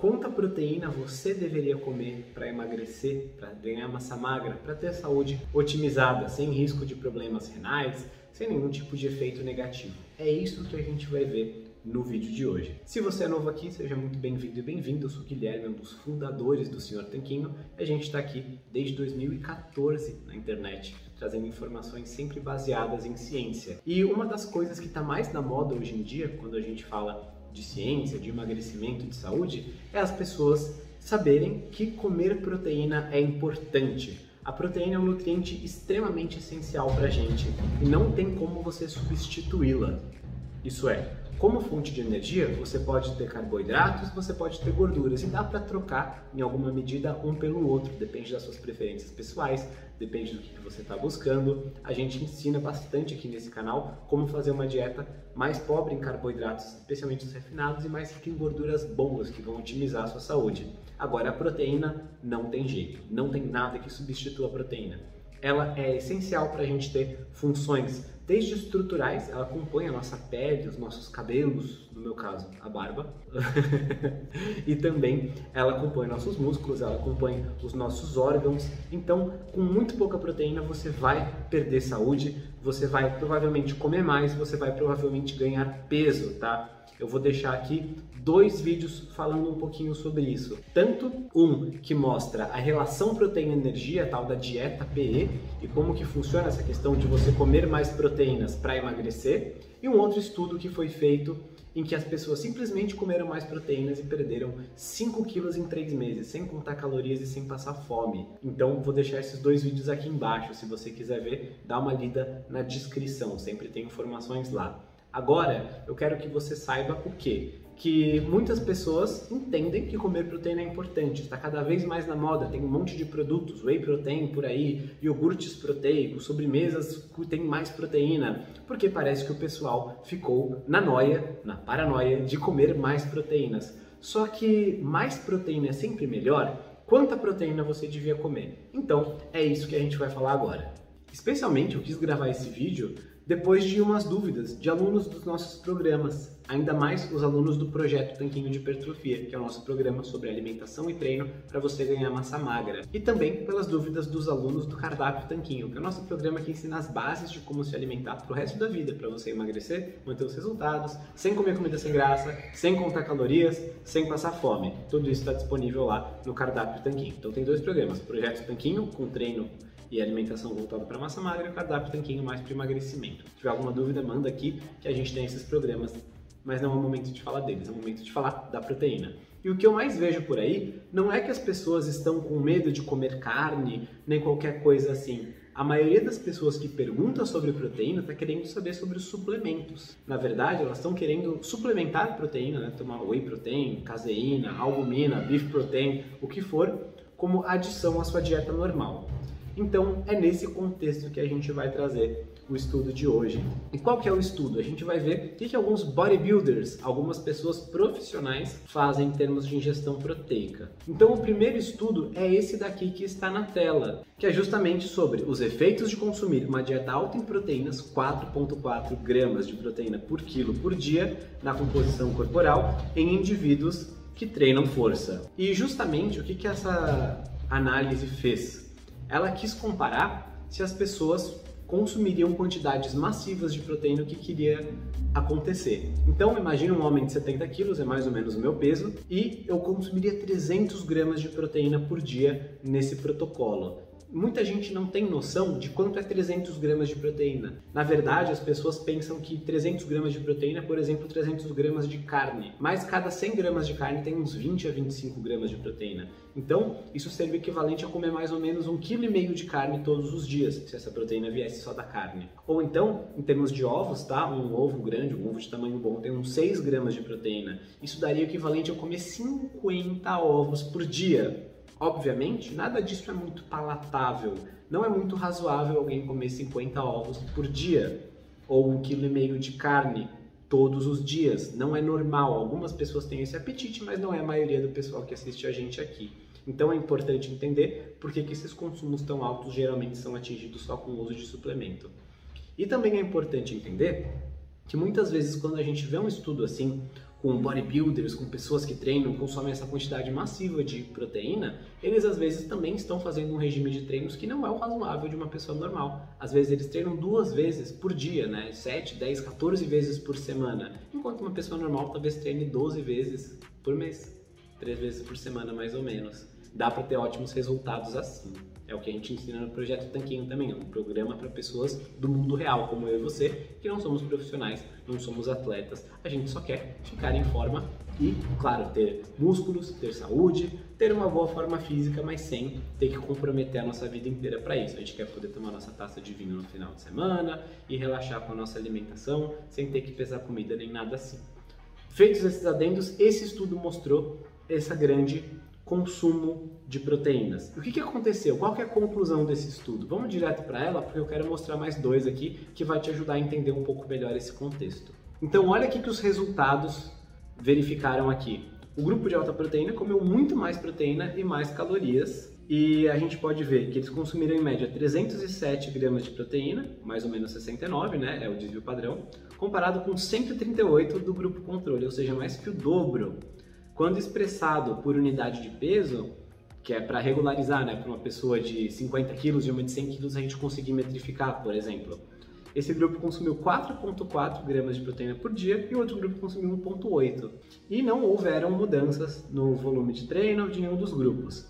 quanta proteína você deveria comer para emagrecer, para ganhar massa magra, para ter saúde otimizada, sem risco de problemas renais, sem nenhum tipo de efeito negativo. É isso que a gente vai ver no vídeo de hoje. Se você é novo aqui, seja muito bem-vindo e bem-vindo. Eu sou o Guilherme, um dos fundadores do Senhor Tanquinho. A gente está aqui desde 2014 na internet, trazendo informações sempre baseadas em ciência. E uma das coisas que está mais na moda hoje em dia, quando a gente fala de ciência, de emagrecimento, de saúde, é as pessoas saberem que comer proteína é importante. A proteína é um nutriente extremamente essencial para a gente e não tem como você substituí-la. Isso é, como fonte de energia, você pode ter carboidratos, você pode ter gorduras e dá para trocar em alguma medida um pelo outro, depende das suas preferências pessoais, depende do que você está buscando. A gente ensina bastante aqui nesse canal como fazer uma dieta mais pobre em carboidratos, especialmente os refinados, e mais rica em gorduras boas que vão otimizar a sua saúde. Agora, a proteína não tem jeito, não tem nada que substitua a proteína ela é essencial para a gente ter funções desde estruturais, ela compõe a nossa pele, os nossos cabelos, no meu caso, a barba, e também ela compõe nossos músculos, ela compõe os nossos órgãos. Então, com muito pouca proteína, você vai perder saúde, você vai provavelmente comer mais, você vai provavelmente ganhar peso, tá? Eu vou deixar aqui dois vídeos falando um pouquinho sobre isso. Tanto um que mostra a relação proteína-energia, tal da dieta PE, e como que funciona essa questão de você comer mais proteínas para emagrecer, e um outro estudo que foi feito em que as pessoas simplesmente comeram mais proteínas e perderam 5 quilos em 3 meses, sem contar calorias e sem passar fome. Então vou deixar esses dois vídeos aqui embaixo, se você quiser ver, dá uma lida na descrição, sempre tem informações lá. Agora, eu quero que você saiba o quê? que muitas pessoas entendem que comer proteína é importante. Está cada vez mais na moda, tem um monte de produtos, whey protein por aí, iogurtes proteicos, sobremesas que tem mais proteína, porque parece que o pessoal ficou na noia, na paranoia de comer mais proteínas. Só que mais proteína é sempre melhor? Quanta proteína você devia comer? Então, é isso que a gente vai falar agora. Especialmente eu quis gravar esse vídeo depois de umas dúvidas de alunos dos nossos programas, ainda mais os alunos do projeto Tanquinho de Hipertrofia, que é o nosso programa sobre alimentação e treino para você ganhar massa magra, e também pelas dúvidas dos alunos do Cardápio Tanquinho, que é o nosso programa que ensina as bases de como se alimentar para o resto da vida, para você emagrecer, manter os resultados, sem comer comida sem graça, sem contar calorias, sem passar fome. Tudo isso está disponível lá no Cardápio Tanquinho. Então tem dois programas, Projeto Tanquinho com treino e alimentação voltada para massa magra cardápio tanquinho mais para emagrecimento. Se tiver alguma dúvida, manda aqui que a gente tem esses programas, mas não é o momento de falar deles, é o momento de falar da proteína. E o que eu mais vejo por aí não é que as pessoas estão com medo de comer carne, nem qualquer coisa assim. A maioria das pessoas que pergunta sobre proteína está querendo saber sobre os suplementos. Na verdade, elas estão querendo suplementar proteína, né? tomar whey protein, caseína, albumina, beef protein, o que for, como adição à sua dieta normal. Então é nesse contexto que a gente vai trazer o estudo de hoje. E qual que é o estudo? A gente vai ver o que, que alguns bodybuilders, algumas pessoas profissionais fazem em termos de ingestão proteica. Então o primeiro estudo é esse daqui que está na tela, que é justamente sobre os efeitos de consumir uma dieta alta em proteínas, 4.4 gramas de proteína por quilo por dia na composição corporal em indivíduos que treinam força. E justamente o que, que essa análise fez? Ela quis comparar se as pessoas consumiriam quantidades massivas de proteína, que queria acontecer. Então, imagine um homem de 70 quilos, é mais ou menos o meu peso, e eu consumiria 300 gramas de proteína por dia nesse protocolo muita gente não tem noção de quanto é 300 gramas de proteína. Na verdade, as pessoas pensam que 300 gramas de proteína é, por exemplo, 300 gramas de carne. Mas cada 100 gramas de carne tem uns 20 a 25 gramas de proteína. Então, isso seria o equivalente a comer mais ou menos um quilo e meio de carne todos os dias, se essa proteína viesse só da carne. Ou então, em termos de ovos, tá? Um ovo grande, um ovo de tamanho bom, tem uns 6 gramas de proteína. Isso daria o equivalente a comer 50 ovos por dia. Obviamente, nada disso é muito palatável. Não é muito razoável alguém comer 50 ovos por dia ou um quilo e meio de carne todos os dias. Não é normal. Algumas pessoas têm esse apetite, mas não é a maioria do pessoal que assiste a gente aqui. Então é importante entender por que, que esses consumos tão altos geralmente são atingidos só com o uso de suplemento. E também é importante entender que muitas vezes quando a gente vê um estudo assim, com bodybuilders, com pessoas que treinam, consomem essa quantidade massiva de proteína, eles às vezes também estão fazendo um regime de treinos que não é o razoável de uma pessoa normal. Às vezes eles treinam duas vezes por dia, né? 7, 10, 14 vezes por semana, enquanto uma pessoa normal talvez treine 12 vezes por mês, 3 vezes por semana mais ou menos. Dá para ter ótimos resultados assim. É o que a gente ensina no projeto Tanquinho também, é um programa para pessoas do mundo real, como eu e você, que não somos profissionais, não somos atletas. A gente só quer ficar em forma e, claro, ter músculos, ter saúde, ter uma boa forma física, mas sem ter que comprometer a nossa vida inteira para isso. A gente quer poder tomar nossa taça de vinho no final de semana e relaxar com a nossa alimentação, sem ter que pesar comida nem nada assim. Feitos esses adendos, esse estudo mostrou essa grande consumo de proteínas. O que, que aconteceu? Qual que é a conclusão desse estudo? Vamos direto para ela, porque eu quero mostrar mais dois aqui que vai te ajudar a entender um pouco melhor esse contexto. Então, olha aqui que os resultados verificaram aqui. O grupo de alta proteína comeu muito mais proteína e mais calorias, e a gente pode ver que eles consumiram em média 307 gramas de proteína, mais ou menos 69, né? É o desvio padrão, comparado com 138 do grupo controle, ou seja, mais que o dobro. Quando expressado por unidade de peso, que é para regularizar, né, para uma pessoa de 50 quilos e uma de 100 quilos, a gente conseguir metrificar, por exemplo. Esse grupo consumiu 4,4 gramas de proteína por dia e o outro grupo consumiu 1,8. E não houveram mudanças no volume de treino de nenhum dos grupos.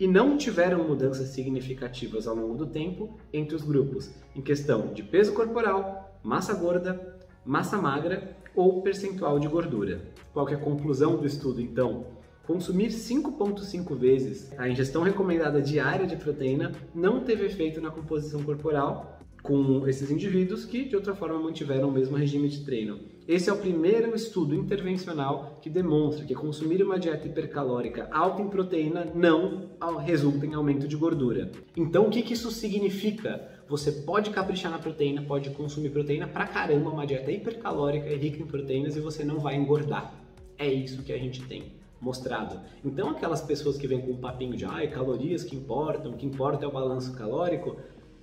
E não tiveram mudanças significativas ao longo do tempo entre os grupos, em questão de peso corporal, massa gorda, massa magra ou percentual de gordura. Qual é a conclusão do estudo então? Consumir 5,5 vezes a ingestão recomendada diária de proteína não teve efeito na composição corporal com esses indivíduos que de outra forma mantiveram o mesmo regime de treino. Esse é o primeiro estudo intervencional que demonstra que consumir uma dieta hipercalórica alta em proteína não resulta em aumento de gordura. Então, o que, que isso significa? Você pode caprichar na proteína, pode consumir proteína pra caramba, uma dieta hipercalórica e rica em proteínas e você não vai engordar. É isso que a gente tem mostrado. Então, aquelas pessoas que vêm com um papinho de ah, calorias que importam, o que importa é o balanço calórico,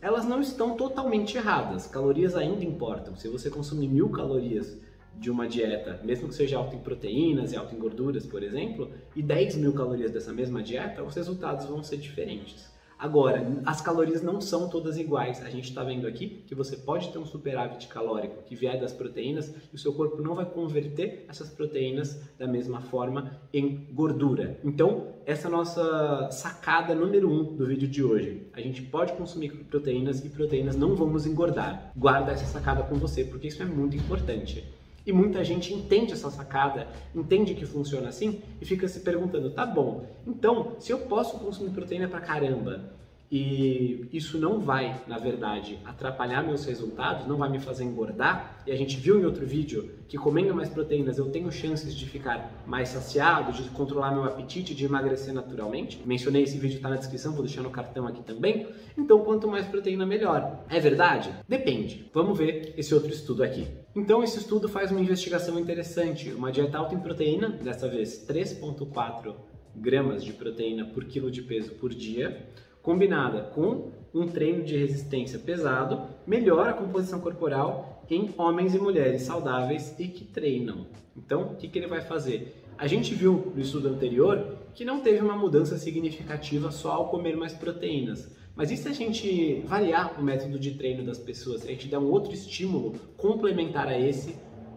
elas não estão totalmente erradas. Calorias ainda importam. Se você consumir mil calorias de uma dieta, mesmo que seja alta em proteínas e alta em gorduras, por exemplo, e 10 mil calorias dessa mesma dieta, os resultados vão ser diferentes. Agora, as calorias não são todas iguais. A gente está vendo aqui que você pode ter um superávit calórico que vier das proteínas e o seu corpo não vai converter essas proteínas da mesma forma em gordura. Então, essa é a nossa sacada número um do vídeo de hoje. A gente pode consumir proteínas e proteínas não vão nos engordar. Guarda essa sacada com você porque isso é muito importante. E muita gente entende essa sacada, entende que funciona assim e fica se perguntando: tá bom, então se eu posso consumir proteína pra caramba e isso não vai, na verdade, atrapalhar meus resultados, não vai me fazer engordar. E a gente viu em outro vídeo que comendo mais proteínas eu tenho chances de ficar mais saciado, de controlar meu apetite, de emagrecer naturalmente. Mencionei esse vídeo, está na descrição, vou deixar no cartão aqui também. Então, quanto mais proteína, melhor. É verdade? Depende. Vamos ver esse outro estudo aqui. Então, esse estudo faz uma investigação interessante. Uma dieta alta em proteína, dessa vez 3,4 gramas de proteína por quilo de peso por dia combinada com um treino de resistência pesado, melhora a composição corporal em homens e mulheres saudáveis e que treinam. Então, o que, que ele vai fazer? A gente viu no estudo anterior que não teve uma mudança significativa só ao comer mais proteínas. Mas e se a gente variar o método de treino das pessoas? A gente der um outro estímulo complementar a esse,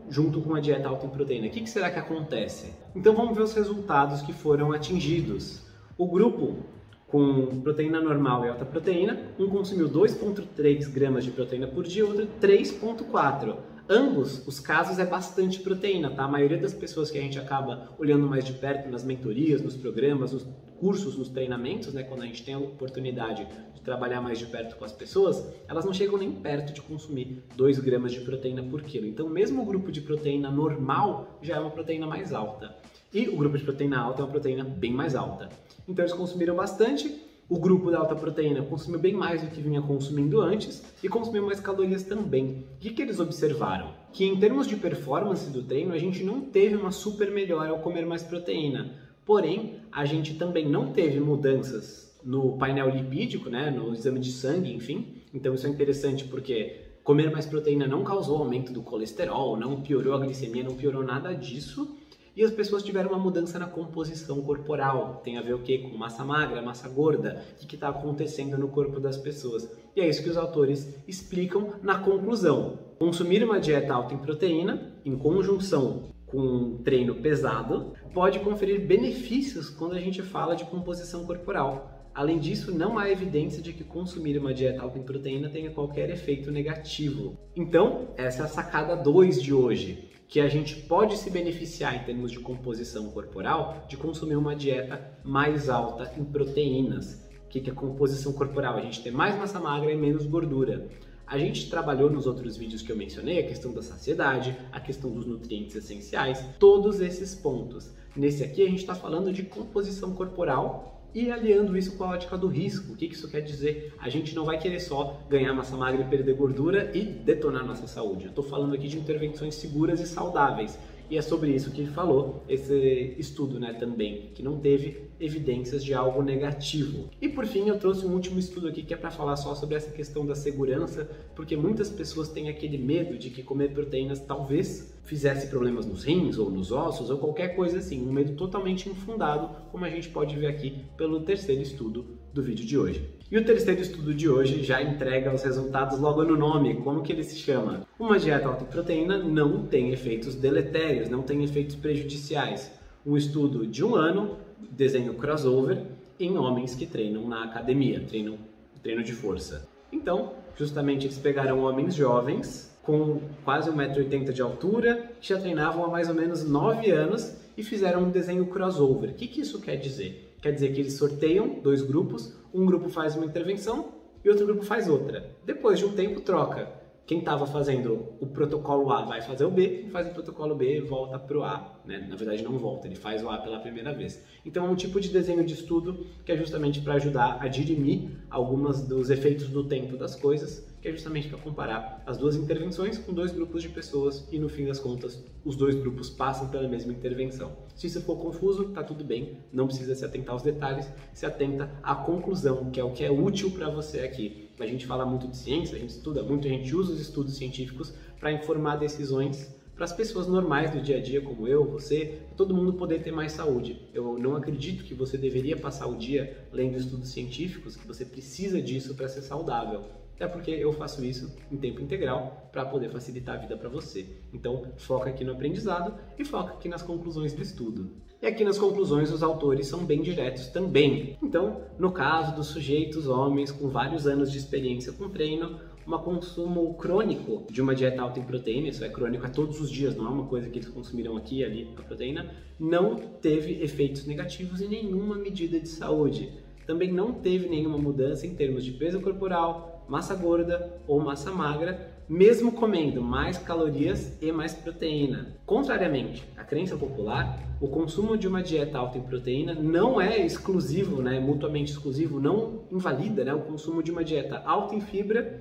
junto com a dieta alta em proteína? O que, que será que acontece? Então vamos ver os resultados que foram atingidos. O grupo com proteína normal e alta proteína, um consumiu 2,3 gramas de proteína por dia, outro 3,4. Ambos os casos é bastante proteína, tá? A maioria das pessoas que a gente acaba olhando mais de perto nas mentorias, nos programas, nos cursos, nos treinamentos, né, quando a gente tem a oportunidade de trabalhar mais de perto com as pessoas, elas não chegam nem perto de consumir 2 gramas de proteína por quilo. Então, mesmo o grupo de proteína normal já é uma proteína mais alta. E o grupo de proteína alta é uma proteína bem mais alta. Então eles consumiram bastante. O grupo da alta proteína consumiu bem mais do que vinha consumindo antes e consumiu mais calorias também. O que, que eles observaram? Que em termos de performance do treino, a gente não teve uma super melhora ao comer mais proteína. Porém, a gente também não teve mudanças no painel lipídico, né, no exame de sangue, enfim. Então isso é interessante porque comer mais proteína não causou aumento do colesterol, não piorou a glicemia, não piorou nada disso e as pessoas tiveram uma mudança na composição corporal. Tem a ver o que? Com massa magra, massa gorda, o que está acontecendo no corpo das pessoas. E é isso que os autores explicam na conclusão. Consumir uma dieta alta em proteína, em conjunção com um treino pesado, pode conferir benefícios quando a gente fala de composição corporal. Além disso, não há evidência de que consumir uma dieta alta em proteína tenha qualquer efeito negativo. Então, essa é a sacada 2 de hoje, que a gente pode se beneficiar em termos de composição corporal de consumir uma dieta mais alta em proteínas. O que é composição corporal? A gente tem mais massa magra e menos gordura. A gente trabalhou nos outros vídeos que eu mencionei a questão da saciedade, a questão dos nutrientes essenciais, todos esses pontos. Nesse aqui a gente está falando de composição corporal e aliando isso com a ótica do risco, o que isso quer dizer? A gente não vai querer só ganhar massa magra e perder gordura e detonar nossa saúde. Eu estou falando aqui de intervenções seguras e saudáveis. E é sobre isso que ele falou, esse estudo né, também, que não teve evidências de algo negativo. E por fim, eu trouxe um último estudo aqui que é para falar só sobre essa questão da segurança, porque muitas pessoas têm aquele medo de que comer proteínas talvez fizesse problemas nos rins ou nos ossos ou qualquer coisa assim, um medo totalmente infundado, como a gente pode ver aqui pelo terceiro estudo do vídeo de hoje. E o terceiro estudo de hoje já entrega os resultados logo no nome. Como que ele se chama? Uma dieta alta em proteína não tem efeitos deletérios, não tem efeitos prejudiciais. Um estudo de um ano, desenho crossover, em homens que treinam na academia, treinam treino de força. Então, justamente eles pegaram homens jovens com quase 1,80m de altura, que já treinavam há mais ou menos 9 anos e fizeram um desenho crossover. O que, que isso quer dizer? Quer dizer que eles sorteiam dois grupos, um grupo faz uma intervenção e outro grupo faz outra. Depois de um tempo, troca. Quem estava fazendo o protocolo A vai fazer o B, quem faz o protocolo B volta para o A. Né? Na verdade, não volta, ele faz o A pela primeira vez. Então, é um tipo de desenho de estudo que é justamente para ajudar a dirimir alguns dos efeitos do tempo das coisas que é justamente para comparar as duas intervenções com dois grupos de pessoas e no fim das contas os dois grupos passam pela mesma intervenção. Se isso for confuso, tá tudo bem, não precisa se atentar aos detalhes, se atenta à conclusão, que é o que é útil para você aqui. A gente fala muito de ciência, a gente estuda muito, a gente usa os estudos científicos para informar decisões para as pessoas normais do dia a dia, como eu, você, todo mundo poder ter mais saúde. Eu não acredito que você deveria passar o dia lendo estudos científicos, que você precisa disso para ser saudável até porque eu faço isso em tempo integral para poder facilitar a vida para você. Então, foca aqui no aprendizado e foca aqui nas conclusões do estudo. E aqui nas conclusões os autores são bem diretos também. Então, no caso dos sujeitos homens com vários anos de experiência com treino, um consumo crônico de uma dieta alta em proteína, isso é crônico a todos os dias, não é uma coisa que eles consumiram aqui e ali a proteína, não teve efeitos negativos em nenhuma medida de saúde. Também não teve nenhuma mudança em termos de peso corporal, massa gorda ou massa magra, mesmo comendo mais calorias e mais proteína. Contrariamente à crença popular, o consumo de uma dieta alta em proteína não é exclusivo, né, mutuamente exclusivo, não invalida né, o consumo de uma dieta alta em fibra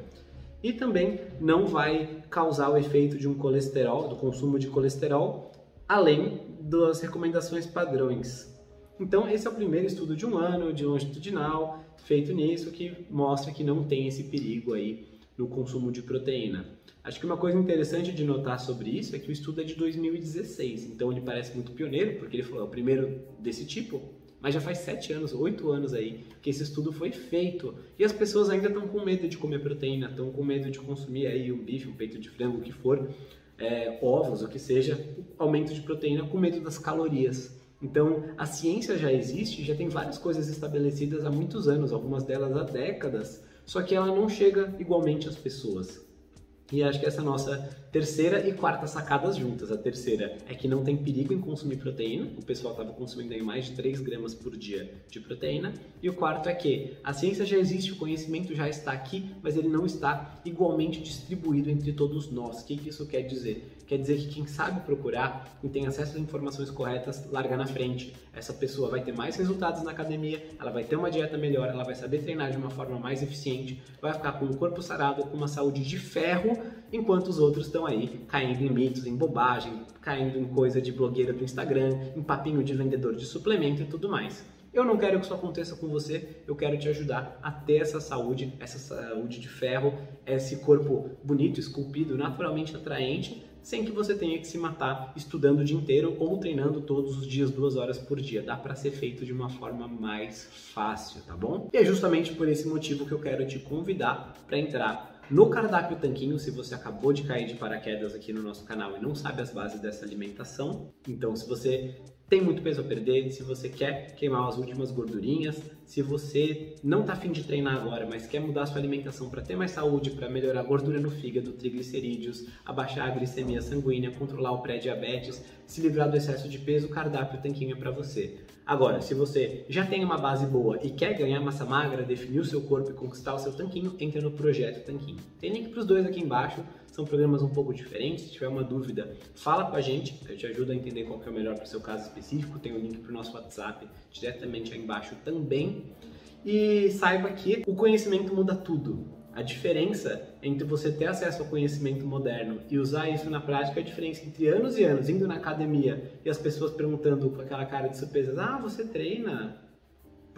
e também não vai causar o efeito de um colesterol, do consumo de colesterol, além das recomendações padrões. Então, esse é o primeiro estudo de um ano de longitudinal feito nisso que mostra que não tem esse perigo aí no consumo de proteína. Acho que uma coisa interessante de notar sobre isso é que o estudo é de 2016, então ele parece muito pioneiro, porque ele falou, é o primeiro desse tipo, mas já faz sete anos, oito anos aí que esse estudo foi feito e as pessoas ainda estão com medo de comer proteína, estão com medo de consumir aí um bife, um peito de frango, o que for, é, ovos, o que seja, aumento de proteína com medo das calorias. Então, a ciência já existe, já tem várias coisas estabelecidas há muitos anos, algumas delas há décadas, só que ela não chega igualmente às pessoas. E acho que essa é a nossa terceira e quarta sacadas juntas. A terceira é que não tem perigo em consumir proteína, o pessoal estava consumindo aí mais de 3 gramas por dia de proteína. E o quarto é que a ciência já existe, o conhecimento já está aqui, mas ele não está igualmente distribuído entre todos nós. O que, que isso quer dizer? quer dizer que quem sabe procurar e tem acesso às informações corretas larga na frente. Essa pessoa vai ter mais resultados na academia, ela vai ter uma dieta melhor, ela vai saber treinar de uma forma mais eficiente, vai ficar com o corpo sarado, com uma saúde de ferro, enquanto os outros estão aí caindo em mitos, em bobagem, caindo em coisa de blogueira do Instagram, em papinho de vendedor de suplemento e tudo mais. Eu não quero que isso aconteça com você, eu quero te ajudar a ter essa saúde, essa saúde de ferro, esse corpo bonito, esculpido, naturalmente atraente, sem que você tenha que se matar estudando o dia inteiro ou treinando todos os dias duas horas por dia. Dá para ser feito de uma forma mais fácil, tá bom? E é justamente por esse motivo que eu quero te convidar para entrar no cardápio Tanquinho, se você acabou de cair de paraquedas aqui no nosso canal e não sabe as bases dessa alimentação, então se você tem muito peso a perder, se você quer queimar as últimas gordurinhas, se você não está afim de treinar agora, mas quer mudar sua alimentação para ter mais saúde, para melhorar a gordura no fígado, triglicerídeos, abaixar a glicemia sanguínea, controlar o pré-diabetes, se livrar do excesso de peso, o cardápio tanquinho é para você. Agora, se você já tem uma base boa e quer ganhar massa magra, definir o seu corpo e conquistar o seu tanquinho, entra no projeto Tanquinho. Tem link para os dois aqui embaixo, são programas um pouco diferentes. Se tiver uma dúvida, fala com a gente, eu te ajudo a entender qual é o melhor para o seu caso específico. Tem o um link para o nosso WhatsApp diretamente aí embaixo também. E saiba que o conhecimento muda tudo. A diferença entre você ter acesso ao conhecimento moderno e usar isso na prática é a diferença entre anos e anos indo na academia e as pessoas perguntando com aquela cara de surpresa: Ah, você treina?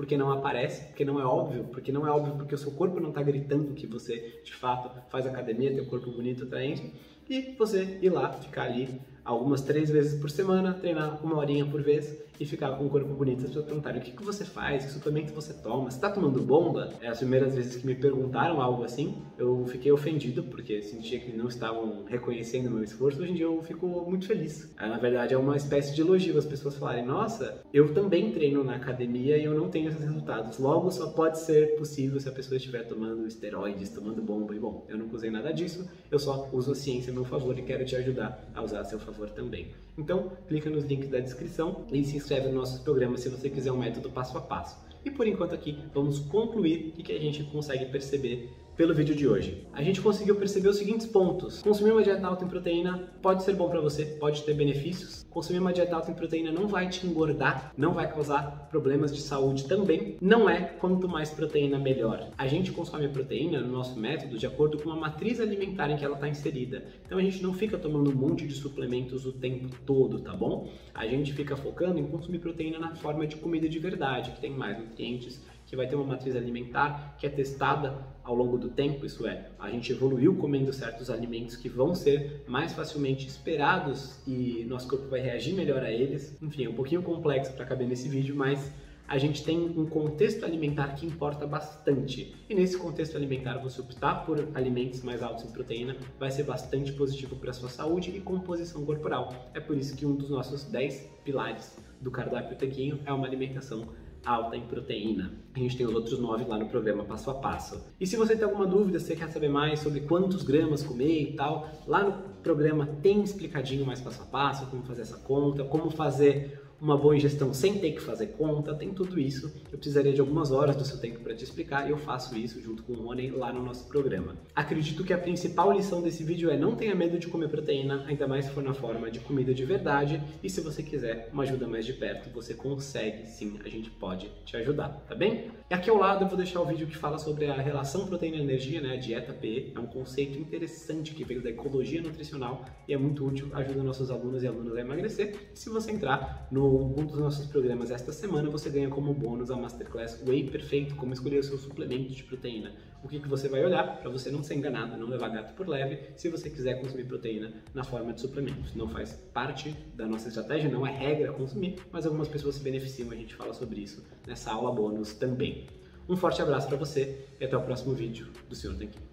Porque não aparece, porque não é óbvio, porque não é óbvio porque o seu corpo não está gritando que você de fato faz academia, tem um corpo bonito, atraente, e você ir lá, ficar ali algumas três vezes por semana, treinar uma horinha por vez e ficar com um corpo bonito. As pessoas perguntaram o que, que você faz, que suplemento você toma, você está tomando bomba? É, as primeiras vezes que me perguntaram algo assim, eu fiquei ofendido porque sentia que não estavam reconhecendo o meu esforço. Hoje em dia eu fico muito feliz. É, na verdade é uma espécie de elogio as pessoas falarem: nossa, eu também treino na academia e eu não tenho esses resultados. Logo só pode ser possível se a pessoa estiver tomando esteroides, tomando bomba. E bom, eu nunca usei nada disso, eu só uso a ciência a meu favor e quero te ajudar a usar a seu favor também. Então, clica nos links da descrição e se inscreve no nosso programa se você quiser um método passo a passo. E por enquanto aqui, vamos concluir o que a gente consegue perceber pelo vídeo de hoje. A gente conseguiu perceber os seguintes pontos. Consumir uma dieta alta em proteína pode ser bom para você, pode ter benefícios. Consumir uma dieta alta em proteína não vai te engordar, não vai causar problemas de saúde também. Não é quanto mais proteína melhor. A gente consome a proteína no nosso método de acordo com a matriz alimentar em que ela está inserida. Então a gente não fica tomando um monte de suplementos o tempo todo, tá bom? A gente fica focando em consumir proteína na forma de comida de verdade, que tem mais nutrientes, que vai ter uma matriz alimentar que é testada ao longo do tempo, isso é, a gente evoluiu comendo certos alimentos que vão ser mais facilmente esperados e nosso corpo vai reagir melhor a eles. Enfim, é um pouquinho complexo para caber nesse vídeo, mas a gente tem um contexto alimentar que importa bastante. E nesse contexto alimentar, você optar por alimentos mais altos em proteína vai ser bastante positivo para a sua saúde e composição corporal. É por isso que um dos nossos 10 pilares do cardápio Tequinho é uma alimentação alta em proteína. A gente tem os outros nove lá no programa passo a passo. E se você tem alguma dúvida, se quer saber mais sobre quantos gramas comer e tal, lá no programa tem explicadinho mais passo a passo, como fazer essa conta, como fazer uma boa ingestão sem ter que fazer conta, tem tudo isso. Eu precisaria de algumas horas do seu tempo para te explicar e eu faço isso junto com o Rony lá no nosso programa. Acredito que a principal lição desse vídeo é não tenha medo de comer proteína, ainda mais se for na forma de comida de verdade. E se você quiser uma ajuda mais de perto, você consegue sim, a gente pode te ajudar, tá bem? E aqui ao lado eu vou deixar o vídeo que fala sobre a relação proteína-energia, né, a dieta PE. É um conceito interessante que veio da ecologia nutricional e é muito útil, ajuda nossos alunos e alunas a emagrecer. Se você entrar no um dos nossos programas esta semana, você ganha como bônus a Masterclass Whey Perfeito, como escolher o seu suplemento de proteína. O que, que você vai olhar para você não ser enganado, não levar gato por leve, se você quiser consumir proteína na forma de suplementos. Não faz parte da nossa estratégia, não é regra consumir, mas algumas pessoas se beneficiam, a gente fala sobre isso nessa aula bônus também. Um forte abraço para você e até o próximo vídeo do Senhor Tanquinho.